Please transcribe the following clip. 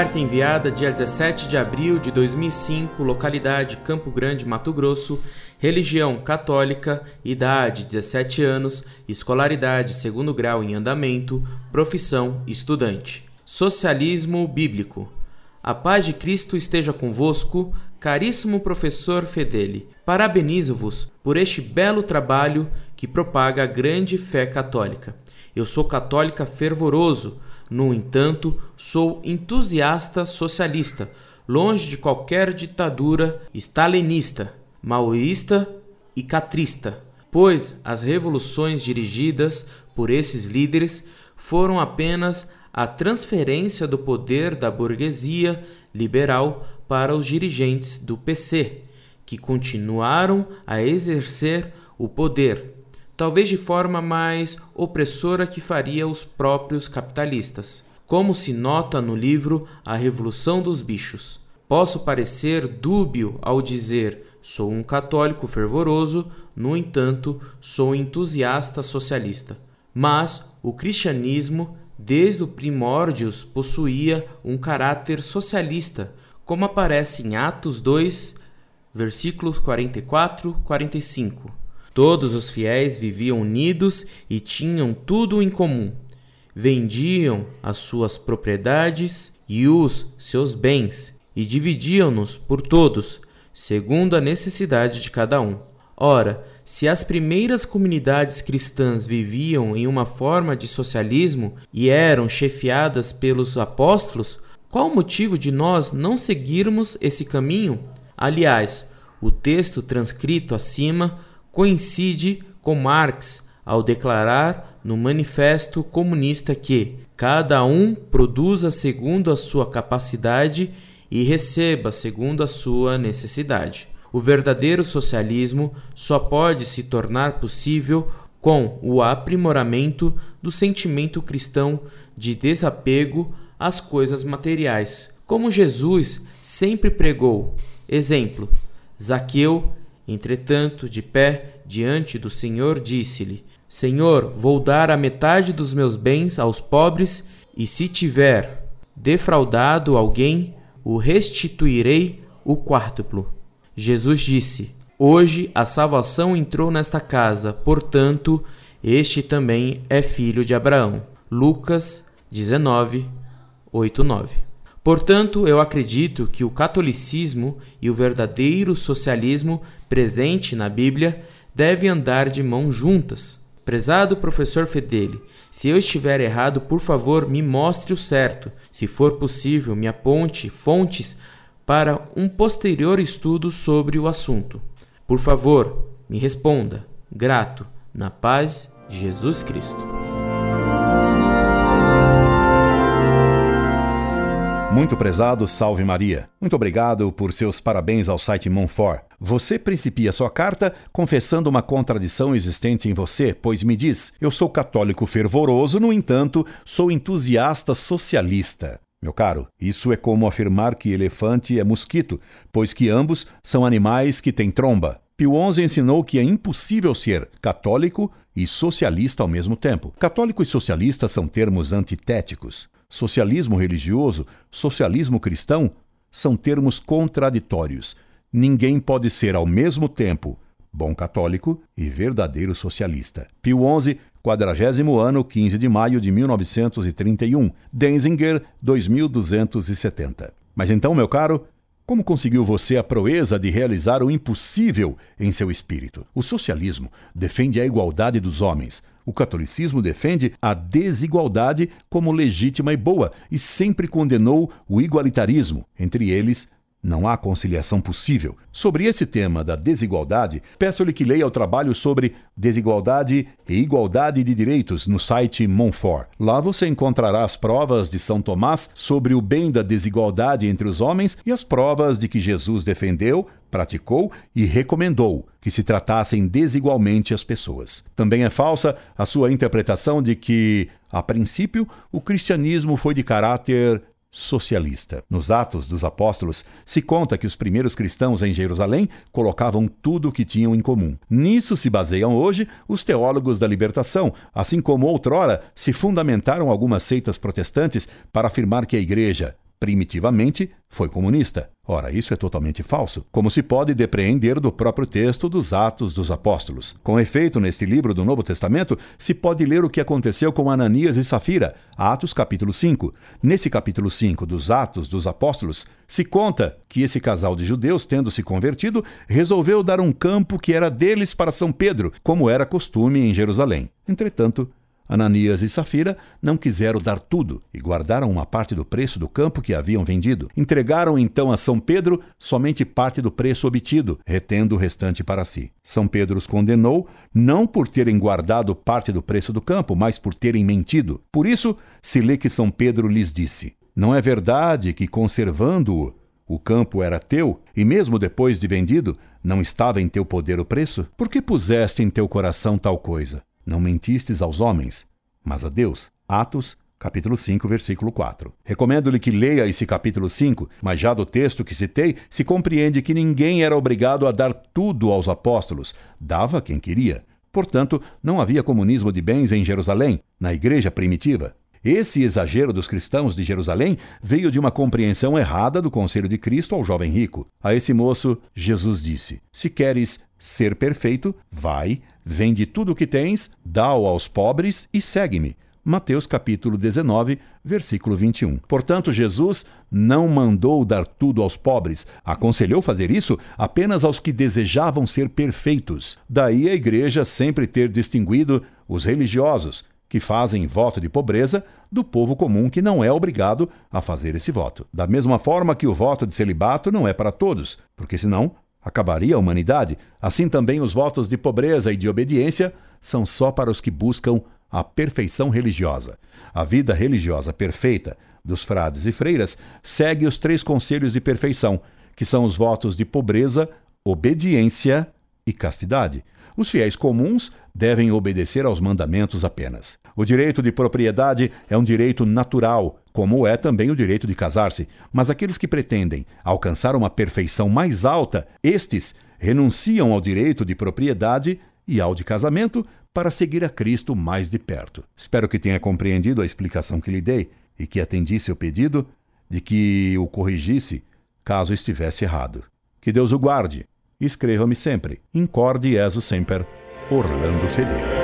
Carta enviada dia 17 de abril de 2005, localidade Campo Grande, Mato Grosso, religião católica, idade 17 anos, escolaridade segundo grau em andamento, profissão estudante. Socialismo bíblico. A paz de Cristo esteja convosco, caríssimo professor Fedeli. Parabenizo-vos por este belo trabalho que propaga a grande fé católica. Eu sou católica fervoroso, no entanto, sou entusiasta socialista, longe de qualquer ditadura stalinista, maoísta e catrista, pois as revoluções dirigidas por esses líderes foram apenas a transferência do poder da burguesia liberal para os dirigentes do PC, que continuaram a exercer o poder, talvez de forma mais opressora que faria os próprios capitalistas. Como se nota no livro A Revolução dos Bichos. Posso parecer dúbio ao dizer sou um católico fervoroso, no entanto, sou entusiasta socialista. Mas o cristianismo desde o primórdios possuía um caráter socialista, como aparece em Atos 2, versículos 44 45. Todos os fiéis viviam unidos e tinham tudo em comum. Vendiam as suas propriedades e os seus bens e dividiam-nos por todos, segundo a necessidade de cada um. Ora, se as primeiras comunidades cristãs viviam em uma forma de socialismo e eram chefiadas pelos apóstolos, qual o motivo de nós não seguirmos esse caminho? Aliás, o texto transcrito acima coincide com Marx ao declarar no Manifesto Comunista que cada um produza segundo a sua capacidade e receba segundo a sua necessidade. O verdadeiro socialismo só pode se tornar possível com o aprimoramento do sentimento cristão de desapego às coisas materiais, como Jesus sempre pregou. Exemplo: Zaqueu, entretanto, de pé diante do Senhor, disse-lhe: Senhor, vou dar a metade dos meus bens aos pobres, e se tiver defraudado alguém, o restituirei o quártuplo. Jesus disse: Hoje a salvação entrou nesta casa, portanto, este também é filho de Abraão. Lucas 19, 8, 9. Portanto, eu acredito que o catolicismo e o verdadeiro socialismo presente na Bíblia devem andar de mãos juntas. Prezado professor Fedeli, se eu estiver errado, por favor, me mostre o certo. Se for possível, me aponte fontes para um posterior estudo sobre o assunto. Por favor, me responda. Grato, na paz de Jesus Cristo. Muito prezado, salve Maria. Muito obrigado por seus parabéns ao site Monfort. Você principia sua carta confessando uma contradição existente em você, pois me diz: Eu sou católico fervoroso, no entanto, sou entusiasta socialista. Meu caro, isso é como afirmar que elefante é mosquito, pois que ambos são animais que têm tromba. Pio XI ensinou que é impossível ser católico e socialista ao mesmo tempo. Católico e socialista são termos antitéticos. Socialismo religioso, socialismo cristão são termos contraditórios. Ninguém pode ser ao mesmo tempo bom católico e verdadeiro socialista. Pio XI quadragésimo ano, 15 de maio de 1931. Denzinger, 2270. Mas então, meu caro, como conseguiu você a proeza de realizar o impossível em seu espírito? O socialismo defende a igualdade dos homens. O catolicismo defende a desigualdade como legítima e boa e sempre condenou o igualitarismo, entre eles não há conciliação possível. Sobre esse tema da desigualdade, peço-lhe que leia o trabalho sobre desigualdade e igualdade de direitos no site Monfort. Lá você encontrará as provas de São Tomás sobre o bem da desigualdade entre os homens e as provas de que Jesus defendeu, praticou e recomendou que se tratassem desigualmente as pessoas. Também é falsa a sua interpretação de que, a princípio, o cristianismo foi de caráter socialista. Nos Atos dos Apóstolos, se conta que os primeiros cristãos em Jerusalém colocavam tudo o que tinham em comum. Nisso se baseiam hoje os teólogos da libertação, assim como outrora se fundamentaram algumas seitas protestantes para afirmar que a igreja primitivamente, foi comunista. Ora, isso é totalmente falso, como se pode depreender do próprio texto dos Atos dos Apóstolos. Com efeito, neste livro do Novo Testamento, se pode ler o que aconteceu com Ananias e Safira, Atos capítulo 5. Nesse capítulo 5 dos Atos dos Apóstolos, se conta que esse casal de judeus, tendo se convertido, resolveu dar um campo que era deles para São Pedro, como era costume em Jerusalém. Entretanto, Ananias e Safira não quiseram dar tudo e guardaram uma parte do preço do campo que haviam vendido. Entregaram então a São Pedro somente parte do preço obtido, retendo o restante para si. São Pedro os condenou não por terem guardado parte do preço do campo, mas por terem mentido. Por isso, se lê que São Pedro lhes disse: Não é verdade que, conservando-o, o campo era teu, e mesmo depois de vendido, não estava em teu poder o preço? Por que puseste em teu coração tal coisa? Não mentistes aos homens, mas a Deus. Atos, capítulo 5, versículo 4. Recomendo-lhe que leia esse capítulo 5, mas já do texto que citei, se compreende que ninguém era obrigado a dar tudo aos apóstolos, dava quem queria. Portanto, não havia comunismo de bens em Jerusalém, na igreja primitiva. Esse exagero dos cristãos de Jerusalém veio de uma compreensão errada do conselho de Cristo ao jovem rico. A esse moço, Jesus disse: Se queres ser perfeito, vai, vende tudo o que tens, dá-o aos pobres e segue-me. Mateus capítulo 19, versículo 21. Portanto, Jesus não mandou dar tudo aos pobres, aconselhou fazer isso apenas aos que desejavam ser perfeitos. Daí a igreja sempre ter distinguido os religiosos, que fazem voto de pobreza do povo comum que não é obrigado a fazer esse voto. Da mesma forma que o voto de celibato não é para todos, porque senão acabaria a humanidade, assim também os votos de pobreza e de obediência são só para os que buscam a perfeição religiosa. A vida religiosa perfeita dos frades e freiras segue os três conselhos de perfeição, que são os votos de pobreza, obediência e castidade. Os fiéis comuns devem obedecer aos mandamentos apenas. O direito de propriedade é um direito natural, como é também o direito de casar-se, mas aqueles que pretendem alcançar uma perfeição mais alta, estes renunciam ao direito de propriedade e ao de casamento para seguir a Cristo mais de perto. Espero que tenha compreendido a explicação que lhe dei e que atendisse o pedido de que o corrigisse caso estivesse errado. Que Deus o guarde. Escreva-me sempre. Incorde Jesus Semper Orlando Fedeli.